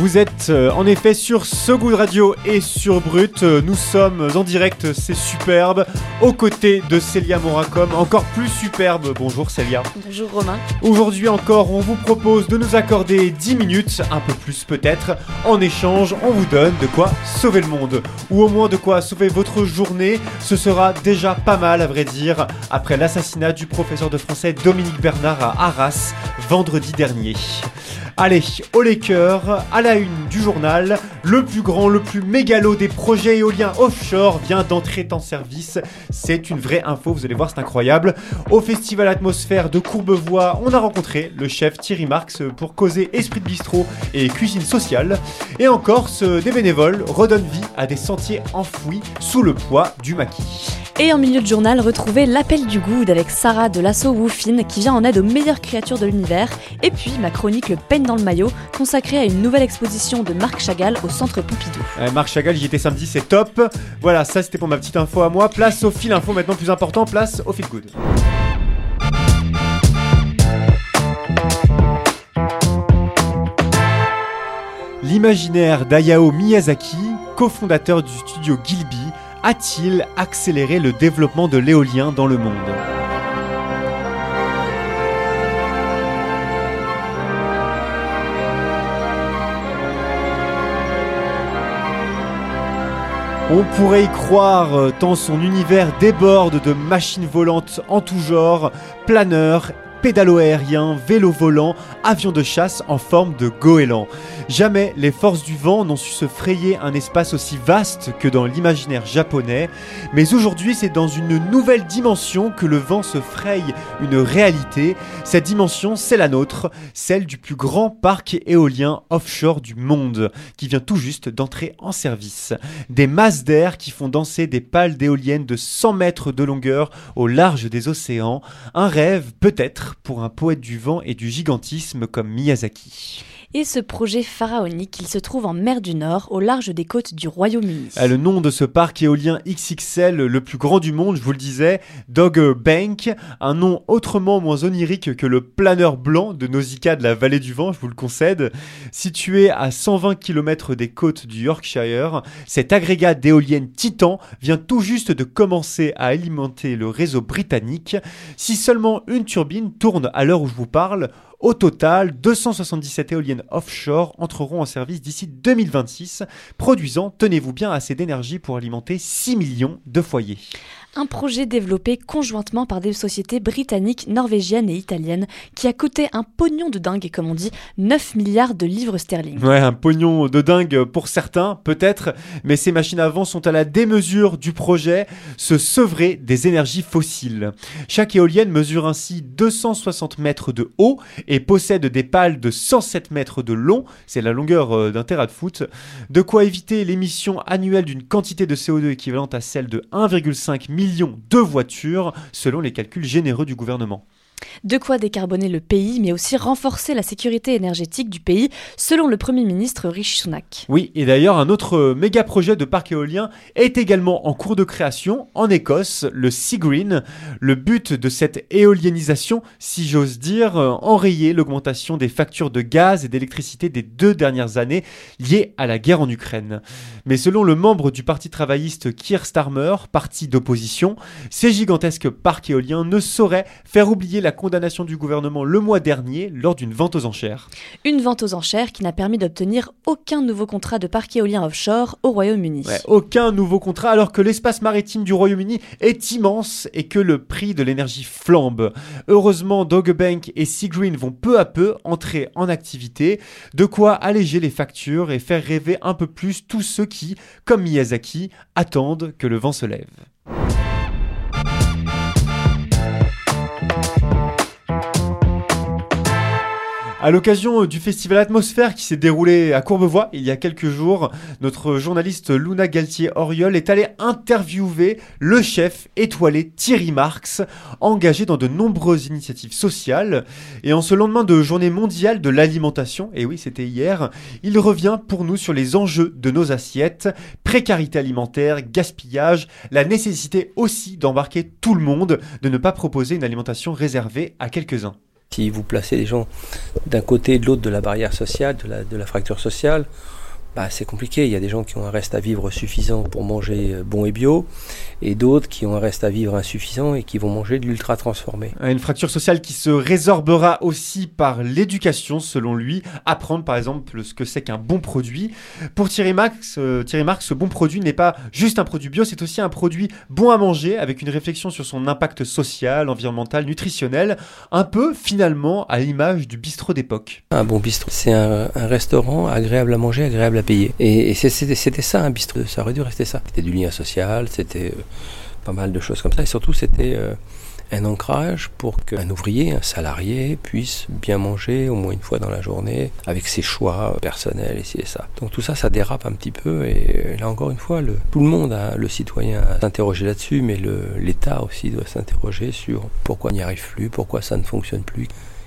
Vous êtes euh, en effet sur So Good Radio et sur Brut. Euh, Nous sommes en direct, c'est superbe. Aux côtés de Célia Moracom, encore plus superbe. Bonjour Célia. Bonjour Romain. Aujourd'hui encore, on vous propose de nous accorder 10 minutes, un peu plus peut-être. En échange, on vous donne de quoi sauver le monde. Ou au moins de quoi sauver votre journée. Ce sera déjà pas mal à vrai dire, après l'assassinat du professeur de français Dominique Bernard à Arras vendredi dernier. Allez, au cœurs, à la une du journal, le plus grand, le plus mégalo des projets éoliens offshore vient d'entrer en service. C'est une vraie info, vous allez voir, c'est incroyable. Au festival Atmosphère de Courbevoie, on a rencontré le chef Thierry Marx pour causer esprit de bistrot et cuisine sociale. Et en Corse, des bénévoles redonnent vie à des sentiers enfouis sous le poids du maquis. Et en milieu de journal, retrouvez l'appel du good avec Sarah de l'assaut Woofin qui vient en aide aux meilleures créatures de l'univers. Et puis ma chronique Le peigne dans le maillot, consacrée à une nouvelle exposition de Marc Chagall au centre Pompidou. Euh, Marc Chagall, j'y étais samedi, c'est top. Voilà, ça c'était pour ma petite info à moi. Place au fil info maintenant plus important, place au fil good. L'imaginaire d'Ayao Miyazaki, cofondateur du studio Gilby, a-t-il accéléré le développement de l'éolien dans le monde On pourrait y croire euh, tant son univers déborde de machines volantes en tout genre, planeurs pédalo aérien, vélo volant, avion de chasse en forme de goéland. Jamais les forces du vent n'ont su se frayer un espace aussi vaste que dans l'imaginaire japonais, mais aujourd'hui c'est dans une nouvelle dimension que le vent se fraye une réalité. Cette dimension, c'est la nôtre, celle du plus grand parc éolien offshore du monde, qui vient tout juste d'entrer en service. Des masses d'air qui font danser des pales d'éoliennes de 100 mètres de longueur au large des océans, un rêve peut-être pour un poète du vent et du gigantisme comme Miyazaki. Et ce projet pharaonique, il se trouve en mer du Nord, au large des côtes du Royaume-Uni. Ah, le nom de ce parc éolien XXL, le plus grand du monde, je vous le disais, Dogger Bank, un nom autrement moins onirique que le planeur blanc de Nausicaa de la vallée du vent, je vous le concède. Situé à 120 km des côtes du Yorkshire, cet agrégat d'éoliennes Titan vient tout juste de commencer à alimenter le réseau britannique. Si seulement une turbine tourne à l'heure où je vous parle, au total, 277 éoliennes offshore entreront en service d'ici 2026, produisant, tenez-vous bien, assez d'énergie pour alimenter 6 millions de foyers. Un projet développé conjointement par des sociétés britanniques, norvégiennes et italiennes qui a coûté un pognon de dingue, comme on dit, 9 milliards de livres sterling. Ouais, un pognon de dingue pour certains, peut-être, mais ces machines à vent sont à la démesure du projet, se sevrer des énergies fossiles. Chaque éolienne mesure ainsi 260 mètres de haut et possède des pales de 107 mètres de long, c'est la longueur euh, d'un terrain de foot, de quoi éviter l'émission annuelle d'une quantité de CO2 équivalente à celle de 1,5 million de voitures, selon les calculs généreux du gouvernement. De quoi décarboner le pays, mais aussi renforcer la sécurité énergétique du pays, selon le Premier ministre Rishi Sunak. Oui, et d'ailleurs, un autre méga projet de parc éolien est également en cours de création en Écosse, le Sea Green. Le but de cette éolianisation, si j'ose dire, enrayer l'augmentation des factures de gaz et d'électricité des deux dernières années liées à la guerre en Ukraine. Mais selon le membre du Parti travailliste Keir Starmer, parti d'opposition, ces gigantesques parcs éoliens ne sauraient faire oublier la condamnation du gouvernement le mois dernier lors d'une vente aux enchères. Une vente aux enchères qui n'a permis d'obtenir aucun nouveau contrat de parc éolien offshore au Royaume-Uni. Ouais, aucun nouveau contrat alors que l'espace maritime du Royaume-Uni est immense et que le prix de l'énergie flambe. Heureusement, Doggerbank et Seagreen vont peu à peu entrer en activité, de quoi alléger les factures et faire rêver un peu plus tous ceux qui, comme Miyazaki, attendent que le vent se lève. À l'occasion du festival Atmosphère qui s'est déroulé à Courbevoie il y a quelques jours, notre journaliste Luna Galtier-Oriol est allée interviewer le chef étoilé Thierry Marx, engagé dans de nombreuses initiatives sociales. Et en ce lendemain de journée mondiale de l'alimentation, et oui c'était hier, il revient pour nous sur les enjeux de nos assiettes, précarité alimentaire, gaspillage, la nécessité aussi d'embarquer tout le monde, de ne pas proposer une alimentation réservée à quelques-uns. Si vous placez les gens d'un côté et de l'autre de la barrière sociale, de la, de la fracture sociale, bah, c'est compliqué. Il y a des gens qui ont un reste à vivre suffisant pour manger euh, bon et bio, et d'autres qui ont un reste à vivre insuffisant et qui vont manger de l'ultra transformé. Une fracture sociale qui se résorbera aussi par l'éducation, selon lui. Apprendre, par exemple, ce que c'est qu'un bon produit. Pour Thierry Marx, euh, Thierry Marx, ce bon produit n'est pas juste un produit bio, c'est aussi un produit bon à manger, avec une réflexion sur son impact social, environnemental, nutritionnel, un peu finalement à l'image du bistrot d'époque. Un bon bistrot, c'est un, un restaurant agréable à manger, agréable à payer. Et, c'était ça un bistrot, ça aurait dû rester ça. C'était du lien social, c'était euh, pas mal de choses comme ça, et surtout c'était euh, un ancrage pour qu'un ouvrier, un salarié puisse bien manger au moins une fois dans la journée avec ses choix personnels et ci et ça. Donc tout ça, ça dérape un petit peu et là encore une fois, tout le monde, a, le citoyen, à s'interroger là-dessus, mais l'État aussi doit s'interroger sur pourquoi on n'y arrive plus, pourquoi ça ne fonctionne plus,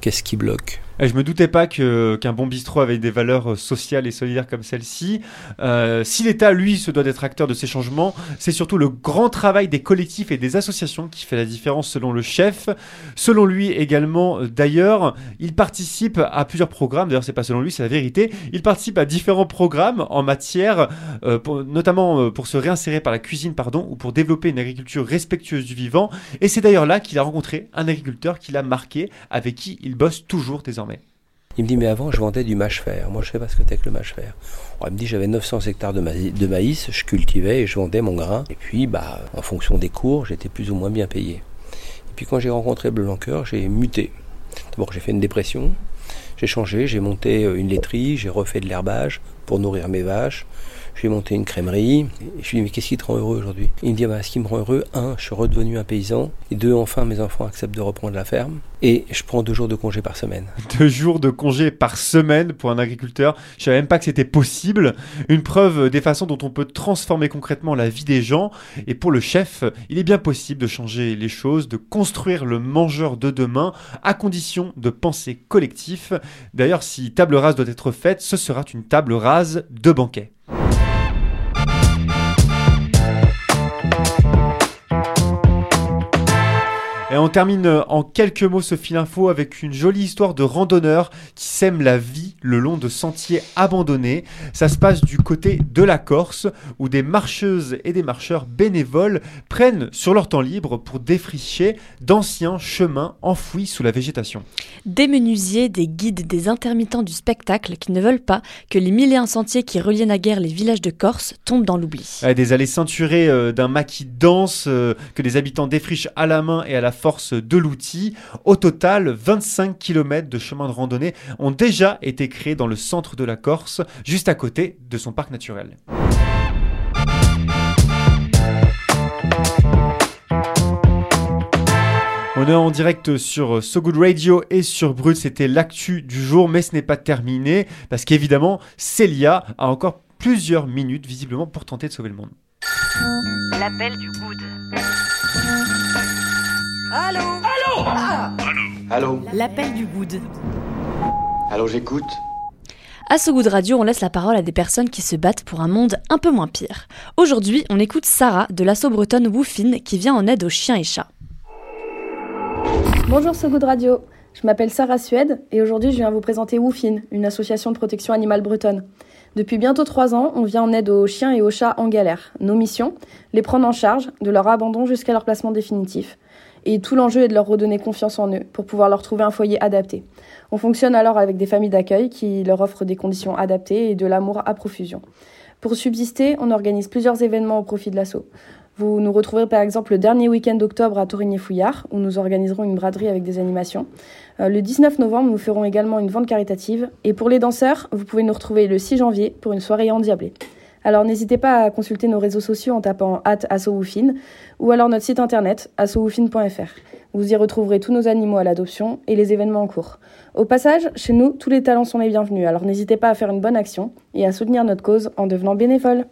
qu'est-ce qui bloque. Et je me doutais pas qu'un bon bistrot avait des valeurs euh, sociales et solidaires comme celle-ci. Euh, si l'État, lui, se doit d'être acteur de ces changements, c'est surtout le grand travail des collectifs et des associations qui fait la différence selon le chef. Selon lui également, euh, d'ailleurs, il participe à plusieurs programmes. D'ailleurs, c'est pas selon lui, c'est la vérité. Il participe à différents programmes en matière, notamment pour se réinsérer par la cuisine, pardon, ou pour développer une agriculture respectueuse du vivant. Et c'est d'ailleurs là qu'il a rencontré un agriculteur qui l'a marqué, avec qui il bosse toujours désormais. Il me dit, mais avant, je vendais du mâche-fer. Moi, je sais pas ce que c'est que le mâche-fer. Alors, il me dit, j'avais 900 hectares de, maïs, je cultivais et je vendais mon grain. Et puis, bah, en fonction des cours, j'étais plus ou moins bien payé. Et puis, quand j'ai rencontré Blanqueur, j'ai muté. D'abord, j'ai fait une dépression. J'ai changé, j'ai monté euh, une laiterie, j'ai refait de l'herbage pour nourrir mes vaches. J'ai monté une crèmerie. Et je lui dis, mais qu'est-ce qui te rend heureux aujourd'hui? Il me dit, bah, ce qui me rend heureux, un, je suis redevenu un paysan. Et deux, enfin, mes enfants acceptent de reprendre la ferme. Et je prends deux jours de congé par semaine. deux jours de congé par semaine pour un agriculteur. Je savais même pas que c'était possible. Une preuve des façons dont on peut transformer concrètement la vie des gens. Et pour le chef, il est bien possible de changer les choses, de construire le mangeur de demain, à condition de penser collectif. D'ailleurs, si table rase doit être faite, ce sera une table rase de banquet. Et on termine euh, en quelques mots ce fil info avec une jolie histoire de randonneur qui sème la vie le long de sentiers abandonnés. Ça se passe du côté de la Corse où des marcheuses et des marcheurs bénévoles prennent sur leur temps libre pour défricher d'anciens chemins enfouis sous la végétation. Des menuisiers, des guides, des intermittents du spectacle qui ne veulent pas que les mille et un sentiers qui reliaient naguère les villages de Corse tombent dans l'oubli. Des allées ceinturées euh, d'un maquis dense euh, que les habitants défrichent à la main et à la force de l'outil. Au total, 25 km de chemins de randonnée ont déjà été créés dans le centre de la Corse, juste à côté de son parc naturel. On est en direct sur So Good Radio et sur Brut, c'était l'actu du jour, mais ce n'est pas terminé, parce qu'évidemment, Célia a encore plusieurs minutes visiblement pour tenter de sauver le monde. L'appel du good. Allô L'appel du good. Allô, j'écoute À ce goût de radio, on laisse la parole à des personnes qui se battent pour un monde un peu moins pire. Aujourd'hui, on écoute Sarah de l'asso bretonne Woofin qui vient en aide aux chiens et chats. Bonjour So Good Radio, je m'appelle Sarah Suède et aujourd'hui je viens vous présenter Woofin, une association de protection animale bretonne. Depuis bientôt trois ans, on vient en aide aux chiens et aux chats en galère. Nos missions, les prendre en charge, de leur abandon jusqu'à leur placement définitif. Et tout l'enjeu est de leur redonner confiance en eux pour pouvoir leur trouver un foyer adapté. On fonctionne alors avec des familles d'accueil qui leur offrent des conditions adaptées et de l'amour à profusion. Pour subsister, on organise plusieurs événements au profit de l'assaut. Vous nous retrouverez par exemple le dernier week-end d'octobre à Torigny-Fouillard, où nous organiserons une braderie avec des animations. Euh, le 19 novembre, nous ferons également une vente caritative. Et pour les danseurs, vous pouvez nous retrouver le 6 janvier pour une soirée endiablée. Alors n'hésitez pas à consulter nos réseaux sociaux en tapant assowoofin ou alors notre site internet assowoofin.fr. Vous y retrouverez tous nos animaux à l'adoption et les événements en cours. Au passage, chez nous, tous les talents sont les bienvenus, alors n'hésitez pas à faire une bonne action et à soutenir notre cause en devenant bénévole.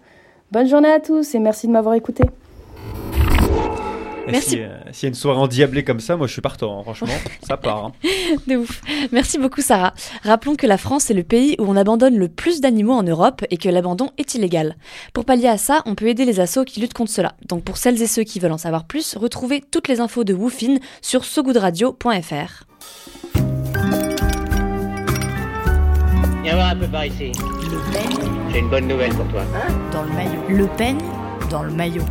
Bonne journée à tous et merci de m'avoir écouté. Merci. S'il y a une soirée endiablée comme ça, moi je suis partant, hein, franchement, ça part. Hein. De ouf. Merci beaucoup Sarah. Rappelons que la France est le pays où on abandonne le plus d'animaux en Europe et que l'abandon est illégal. Pour pallier à ça, on peut aider les assos qui luttent contre cela. Donc pour celles et ceux qui veulent en savoir plus, retrouvez toutes les infos de Woofin sur sogoodradio.fr. Viens voir un peu par ici. J'ai une bonne nouvelle pour toi. Dans le maillot. Le peigne dans le maillot.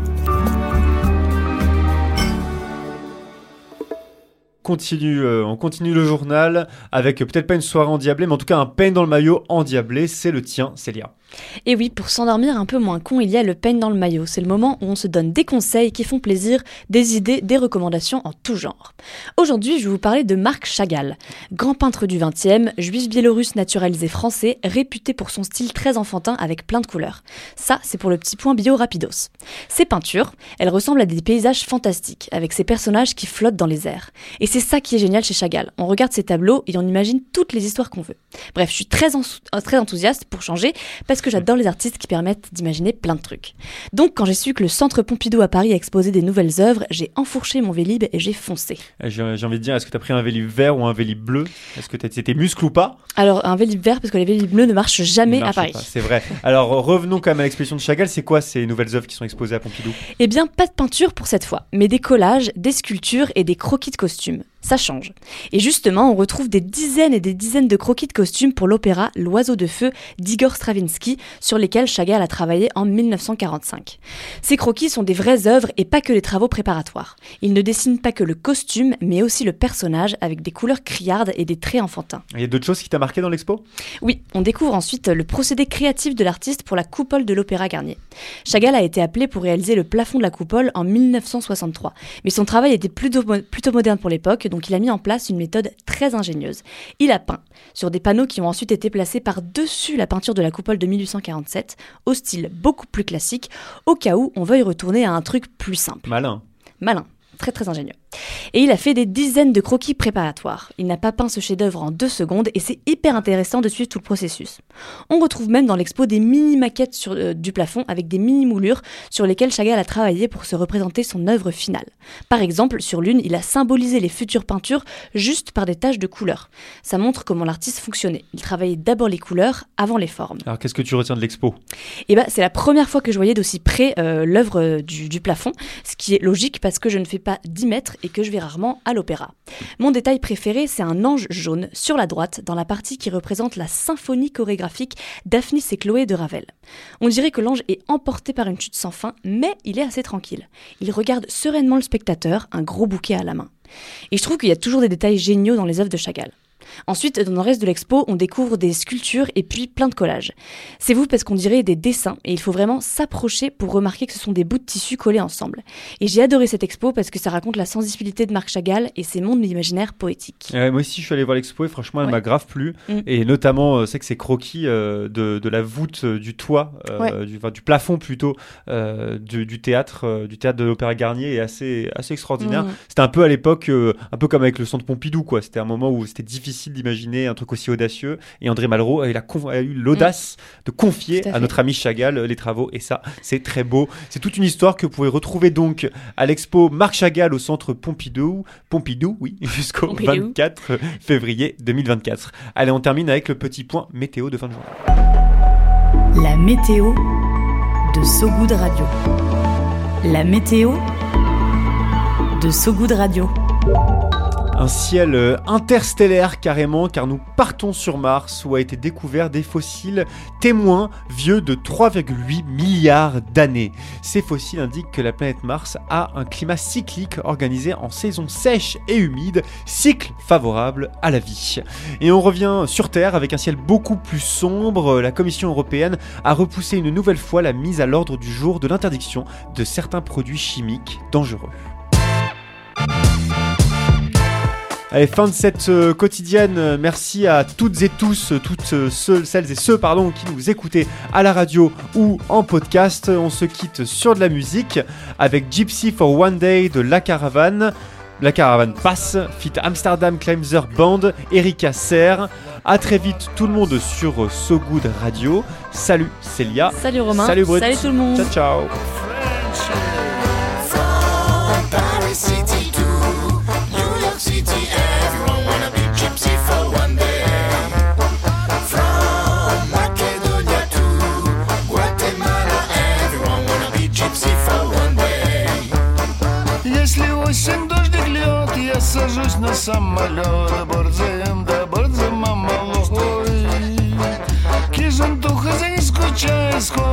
Euh, on continue le journal avec peut-être pas une soirée endiablée, mais en tout cas un peigne dans le maillot endiablé. C'est le tien, Célia. Et oui, pour s'endormir un peu moins con, il y a le peigne dans le maillot. C'est le moment où on se donne des conseils qui font plaisir, des idées, des recommandations en tout genre. Aujourd'hui, je vais vous parler de Marc Chagall, grand peintre du XXe, juif biélorusse naturalisé français, réputé pour son style très enfantin avec plein de couleurs. Ça, c'est pour le petit point bio rapidos. Ses peintures, elles ressemblent à des paysages fantastiques, avec ses personnages qui flottent dans les airs. Et c'est ça qui est génial chez Chagall. On regarde ses tableaux et on imagine toutes les histoires qu'on veut. Bref, je suis très, très enthousiaste pour changer, parce que j'adore les artistes qui permettent d'imaginer plein de trucs. Donc quand j'ai su que le Centre Pompidou à Paris exposait des nouvelles œuvres, j'ai enfourché mon Vélib et j'ai foncé. Eh, j'ai envie de dire, est-ce que tu as pris un Vélib vert ou un Vélib bleu? Est-ce que c'était muscle ou pas? Alors un Vélib vert parce que les Vélib bleus ne marchent jamais à Paris. C'est vrai. Alors revenons quand même à l'exposition de Chagall. C'est quoi ces nouvelles œuvres qui sont exposées à Pompidou? Eh bien pas de peinture pour cette fois, mais des collages, des sculptures et des croquis de costumes ça change. Et justement, on retrouve des dizaines et des dizaines de croquis de costumes pour l'opéra L'Oiseau de Feu d'Igor Stravinsky, sur lesquels Chagall a travaillé en 1945. Ces croquis sont des vraies œuvres et pas que les travaux préparatoires. Il ne dessine pas que le costume, mais aussi le personnage avec des couleurs criardes et des traits enfantins. Il y a d'autres choses qui t'ont marqué dans l'expo? Oui, on découvre ensuite le procédé créatif de l'artiste pour la coupole de l'Opéra Garnier. Chagall a été appelé pour réaliser le plafond de la coupole en 1963, mais son travail était plutôt, plutôt moderne pour l'époque, donc il a mis en place une méthode très ingénieuse. Il a peint sur des panneaux qui ont ensuite été placés par-dessus la peinture de la coupole de 1847, au style beaucoup plus classique, au cas où on veuille retourner à un truc plus simple. Malin. Malin, très très ingénieux. Et il a fait des dizaines de croquis préparatoires. Il n'a pas peint ce chef-d'œuvre en deux secondes et c'est hyper intéressant de suivre tout le processus. On retrouve même dans l'expo des mini-maquettes sur, euh, du plafond avec des mini-moulures sur lesquelles Chagall a travaillé pour se représenter son œuvre finale. Par exemple, sur l'une, il a symbolisé les futures peintures juste par des taches de couleurs. Ça montre comment l'artiste fonctionnait. Il travaillait d'abord les couleurs avant les formes. Alors qu'est-ce que tu retiens de l'expo? Eh ben, c'est la première fois que je voyais d'aussi près euh, l'œuvre euh, du, du plafond, ce qui est logique parce que je ne fais pas 10 mètres et que je vais rarement à l'opéra. Mon détail préféré, c'est un ange jaune sur la droite, dans la partie qui représente la symphonie chorégraphique Daphnis et Chloé de Ravel. On dirait que l'ange est emporté par une chute sans fin, mais il est assez tranquille. Il regarde sereinement le spectateur, un gros bouquet à la main. Et je trouve qu'il y a toujours des détails géniaux dans les œuvres de Chagall. Ensuite, dans le reste de l'expo, on découvre des sculptures et puis plein de collages. C'est vous parce qu'on dirait des dessins et il faut vraiment s'approcher pour remarquer que ce sont des bouts de tissu collés ensemble. Et j'ai adoré cette expo parce que ça raconte la sensibilité de Marc Chagall et ses mondes imaginaires poétiques. moi aussi, je suis allé voir l'expo et franchement, elle m'a grave plu. Mm. Et notamment, euh, c'est que ces croquis euh, de, la voûte euh, du toit, du, du, plafond plutôt, du, théâtre, du théâtre de l'Opéra Garnier est assez, assez extraordinaire. Mm. C'était un peu à l'époque, un peu comme avec le centre Pompidou, quoi. C'était un moment où c'était difficile d'imaginer un truc aussi audacieux. Et André Malraux a eu, l'audace mm. de confier à, notre ami Chagall les travaux. Et ça, c'est très beau. C'est toute une histoire que vous pouvez retrouver donc à l'expo Marc Chagall au centre Pompidou, Pompidou, oui, jusqu'au 24 février 2024. Allez, on termine avec le petit point météo de fin de journée. La météo de Sogoud Radio. La météo de Sogoud Radio un ciel euh, interstellaire carrément car nous partons sur Mars où a été découvert des fossiles témoins vieux de 3,8 milliards d'années. Ces fossiles indiquent que la planète Mars a un climat cyclique organisé en saison sèche et humide, cycle favorable à la vie. Et on revient sur Terre avec un ciel beaucoup plus sombre. La Commission européenne a repoussé une nouvelle fois la mise à l'ordre du jour de l'interdiction de certains produits chimiques dangereux. Allez, fin de cette euh, quotidienne. Merci à toutes et tous, toutes euh, ceux- celles et ceux pardon, qui nous écoutaient à la radio ou en podcast. On se quitte sur de la musique avec Gypsy for One Day de La Caravane. La Caravane passe, fit Amsterdam Climber Band, Erika Serre. À très vite tout le monde sur So Good Radio. Salut Célia. Salut Romain. Salut Brut. Salut tout le monde. Ciao ciao. Осень дождик льет, я сажусь на самолет Борзым, да борзым, мама, ой. Кижантуха, не скучай, скоро